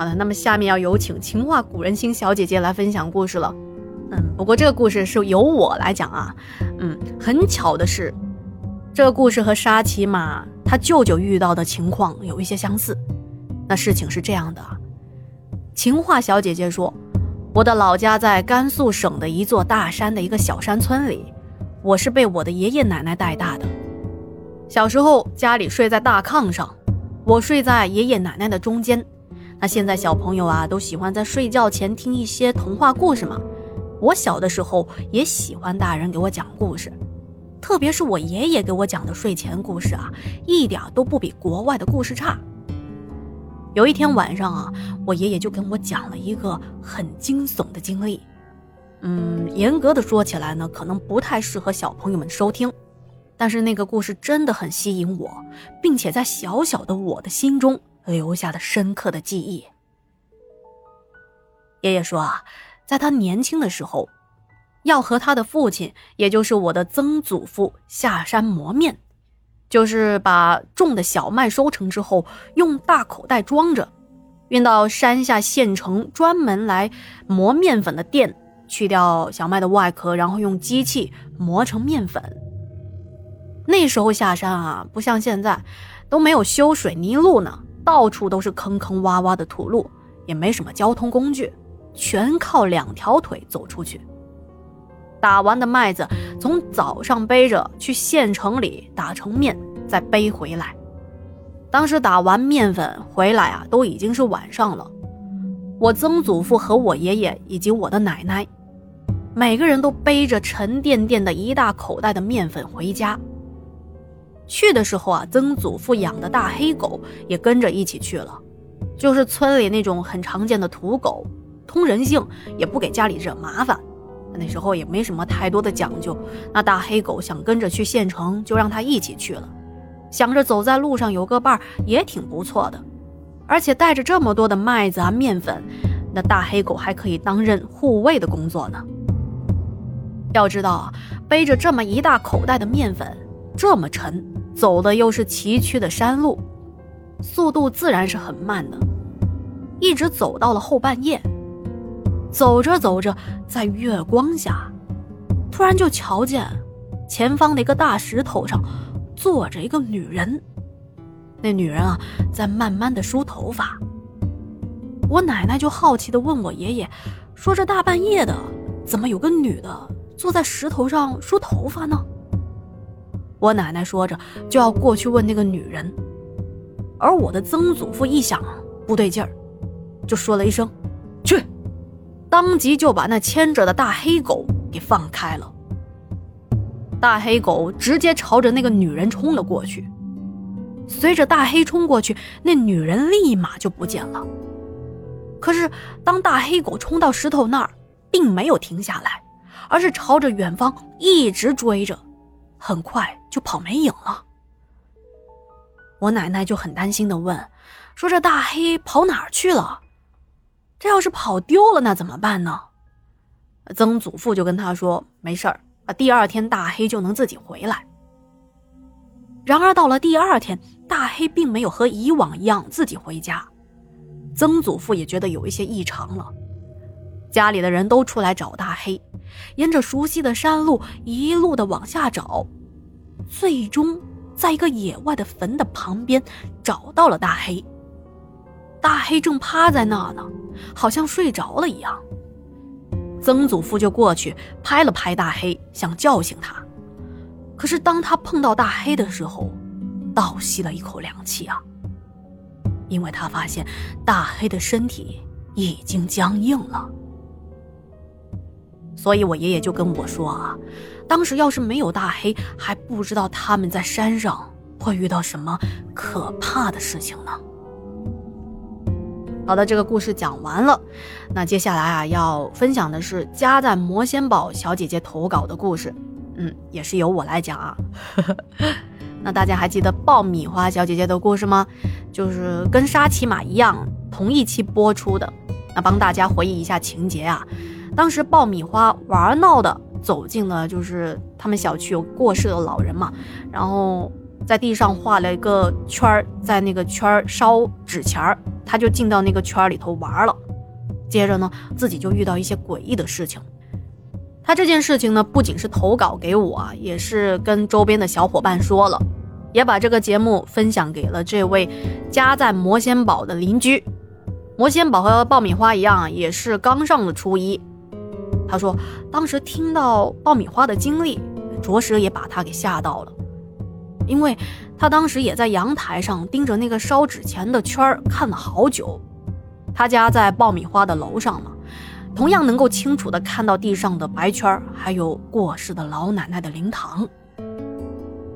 好的，那么下面要有请情话古人心小姐姐来分享故事了。嗯，不过这个故事是由我来讲啊。嗯，很巧的是，这个故事和沙琪玛他舅舅遇到的情况有一些相似。那事情是这样的，情话小姐姐说，我的老家在甘肃省的一座大山的一个小山村里，我是被我的爷爷奶奶带大的。小时候家里睡在大炕上，我睡在爷爷奶奶的中间。那现在小朋友啊都喜欢在睡觉前听一些童话故事嘛。我小的时候也喜欢大人给我讲故事，特别是我爷爷给我讲的睡前故事啊，一点都不比国外的故事差。有一天晚上啊，我爷爷就跟我讲了一个很惊悚的经历。嗯，严格的说起来呢，可能不太适合小朋友们收听，但是那个故事真的很吸引我，并且在小小的我的心中留下了深刻的记忆。爷爷说啊。在他年轻的时候，要和他的父亲，也就是我的曾祖父下山磨面，就是把种的小麦收成之后，用大口袋装着，运到山下县城专门来磨面粉的店，去掉小麦的外壳，然后用机器磨成面粉。那时候下山啊，不像现在，都没有修水泥路呢，到处都是坑坑洼洼的土路，也没什么交通工具。全靠两条腿走出去。打完的麦子从早上背着去县城里打成面，再背回来。当时打完面粉回来啊，都已经是晚上了。我曾祖父和我爷爷以及我的奶奶，每个人都背着沉甸甸的一大口袋的面粉回家。去的时候啊，曾祖父养的大黑狗也跟着一起去了，就是村里那种很常见的土狗。通人性，也不给家里惹麻烦。那时候也没什么太多的讲究。那大黑狗想跟着去县城，就让它一起去了。想着走在路上有个伴儿也挺不错的。而且带着这么多的麦子啊、面粉，那大黑狗还可以担任护卫的工作呢。要知道啊，背着这么一大口袋的面粉，这么沉，走的又是崎岖的山路，速度自然是很慢的。一直走到了后半夜。走着走着，在月光下，突然就瞧见前方的一个大石头上坐着一个女人。那女人啊，在慢慢的梳头发。我奶奶就好奇的问我爷爷，说这大半夜的，怎么有个女的坐在石头上梳头发呢？我奶奶说着就要过去问那个女人，而我的曾祖父一想不对劲儿，就说了一声：“去。”当即就把那牵着的大黑狗给放开了。大黑狗直接朝着那个女人冲了过去。随着大黑冲过去，那女人立马就不见了。可是当大黑狗冲到石头那儿，并没有停下来，而是朝着远方一直追着，很快就跑没影了。我奶奶就很担心的问：“说这大黑跑哪儿去了？”这要是跑丢了，那怎么办呢？曾祖父就跟他说：“没事儿，第二天大黑就能自己回来。”然而到了第二天，大黑并没有和以往一样自己回家，曾祖父也觉得有一些异常了。家里的人都出来找大黑，沿着熟悉的山路一路的往下找，最终在一个野外的坟的旁边找到了大黑。大黑正趴在那呢。好像睡着了一样，曾祖父就过去拍了拍大黑，想叫醒他。可是当他碰到大黑的时候，倒吸了一口凉气啊，因为他发现大黑的身体已经僵硬了。所以我爷爷就跟我说啊，当时要是没有大黑，还不知道他们在山上会遇到什么可怕的事情呢。好的，这个故事讲完了。那接下来啊，要分享的是加在魔仙堡小姐姐投稿的故事。嗯，也是由我来讲啊。那大家还记得爆米花小姐姐的故事吗？就是跟沙琪玛一样，同一期播出的。那帮大家回忆一下情节啊。当时爆米花玩闹的走进了，就是他们小区有过世的老人嘛，然后在地上画了一个圈儿，在那个圈儿烧纸钱儿，他就进到那个圈儿里头玩了。接着呢，自己就遇到一些诡异的事情。他这件事情呢，不仅是投稿给我，也是跟周边的小伙伴说了，也把这个节目分享给了这位家在魔仙堡的邻居。魔仙堡和爆米花一样，也是刚上了初一。他说，当时听到爆米花的经历，着实也把他给吓到了，因为他当时也在阳台上盯着那个烧纸钱的圈儿看了好久。他家在爆米花的楼上嘛，同样能够清楚地看到地上的白圈儿还有过世的老奶奶的灵堂。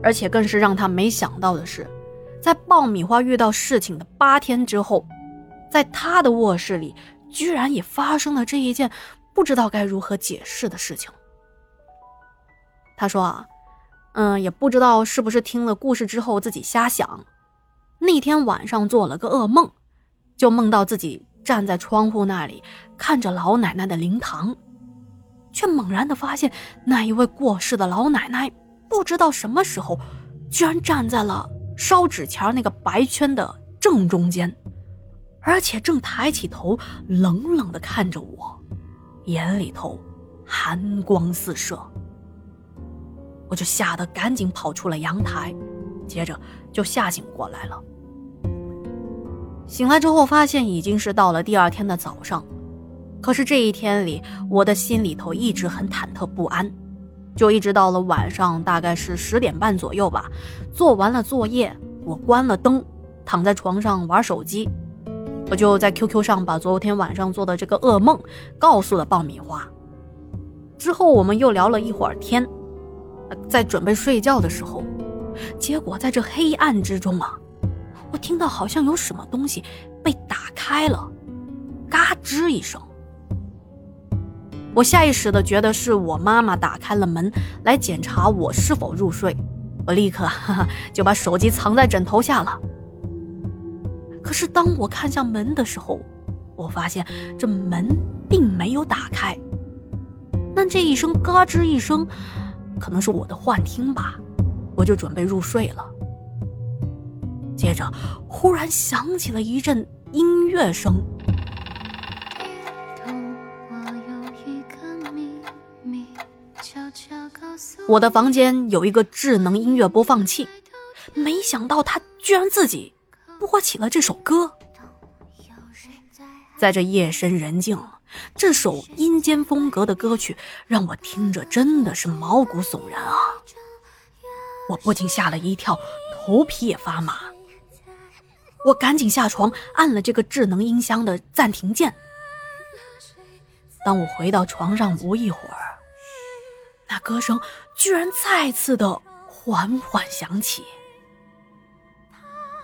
而且更是让他没想到的是，在爆米花遇到事情的八天之后，在他的卧室里居然也发生了这一件不知道该如何解释的事情。他说啊，嗯，也不知道是不是听了故事之后自己瞎想，那天晚上做了个噩梦。就梦到自己站在窗户那里，看着老奶奶的灵堂，却猛然的发现，那一位过世的老奶奶，不知道什么时候，居然站在了烧纸钱那个白圈的正中间，而且正抬起头，冷冷的看着我，眼里头寒光四射。我就吓得赶紧跑出了阳台，接着就吓醒过来了。醒来之后，发现已经是到了第二天的早上，可是这一天里，我的心里头一直很忐忑不安，就一直到了晚上，大概是十点半左右吧，做完了作业，我关了灯，躺在床上玩手机，我就在 QQ 上把昨天晚上做的这个噩梦告诉了爆米花，之后我们又聊了一会儿天，在准备睡觉的时候，结果在这黑暗之中啊。我听到好像有什么东西被打开了，嘎吱一声。我下意识的觉得是我妈妈打开了门来检查我是否入睡，我立刻哈哈就把手机藏在枕头下了。可是当我看向门的时候，我发现这门并没有打开。那这一声嘎吱一声，可能是我的幻听吧，我就准备入睡了。接着，忽然响起了一阵音乐声。我的房间有一个智能音乐播放器，没想到它居然自己播起了这首歌。在这夜深人静，这首阴间风格的歌曲让我听着真的是毛骨悚然啊！我不禁吓了一跳，头皮也发麻。我赶紧下床，按了这个智能音箱的暂停键。当我回到床上不一会儿，那歌声居然再次的缓缓响起。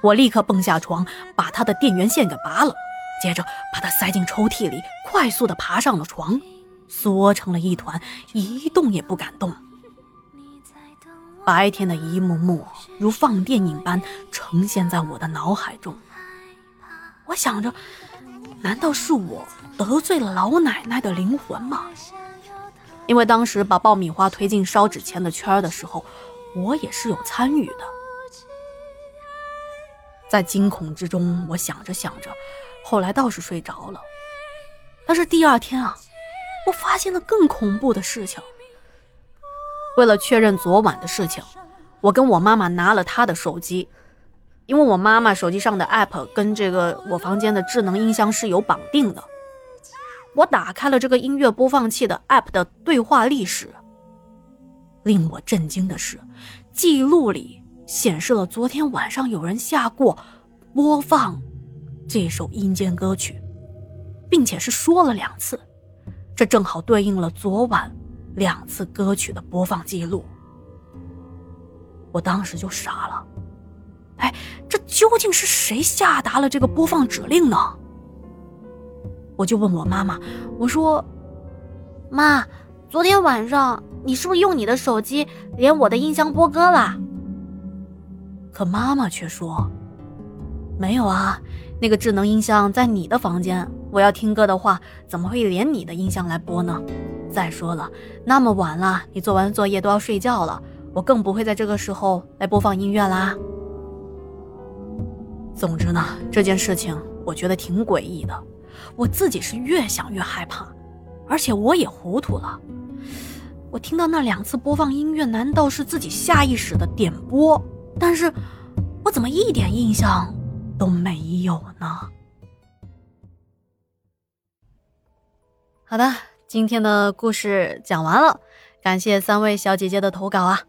我立刻蹦下床，把它的电源线给拔了，接着把它塞进抽屉里，快速的爬上了床，缩成了一团，一动也不敢动。白天的一幕幕如放电影般呈现在我的脑海中。我想着，难道是我得罪了老奶奶的灵魂吗？因为当时把爆米花推进烧纸钱的圈的时候，我也是有参与的。在惊恐之中，我想着想着，后来倒是睡着了。但是第二天啊，我发现了更恐怖的事情。为了确认昨晚的事情，我跟我妈妈拿了她的手机，因为我妈妈手机上的 app 跟这个我房间的智能音箱是有绑定的。我打开了这个音乐播放器的 app 的对话历史，令我震惊的是，记录里显示了昨天晚上有人下过播放这首阴间歌曲，并且是说了两次，这正好对应了昨晚。两次歌曲的播放记录，我当时就傻了。哎，这究竟是谁下达了这个播放指令呢？我就问我妈妈，我说：“妈，昨天晚上你是不是用你的手机连我的音箱播歌了？”可妈妈却说：“没有啊，那个智能音箱在你的房间，我要听歌的话，怎么会连你的音箱来播呢？”再说了，那么晚了，你做完作业都要睡觉了，我更不会在这个时候来播放音乐啦。总之呢，这件事情我觉得挺诡异的，我自己是越想越害怕，而且我也糊涂了。我听到那两次播放音乐，难道是自己下意识的点播？但是，我怎么一点印象都没有呢？好的，今天的故事讲完了，感谢三位小姐姐的投稿啊。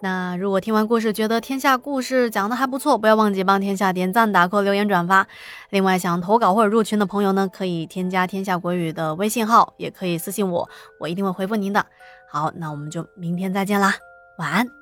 那如果听完故事觉得天下故事讲的还不错，不要忘记帮天下点赞、打 call、留言、转发。另外，想投稿或者入群的朋友呢，可以添加天下国语的微信号，也可以私信我，我一定会回复您的。好，那我们就明天再见啦，晚安。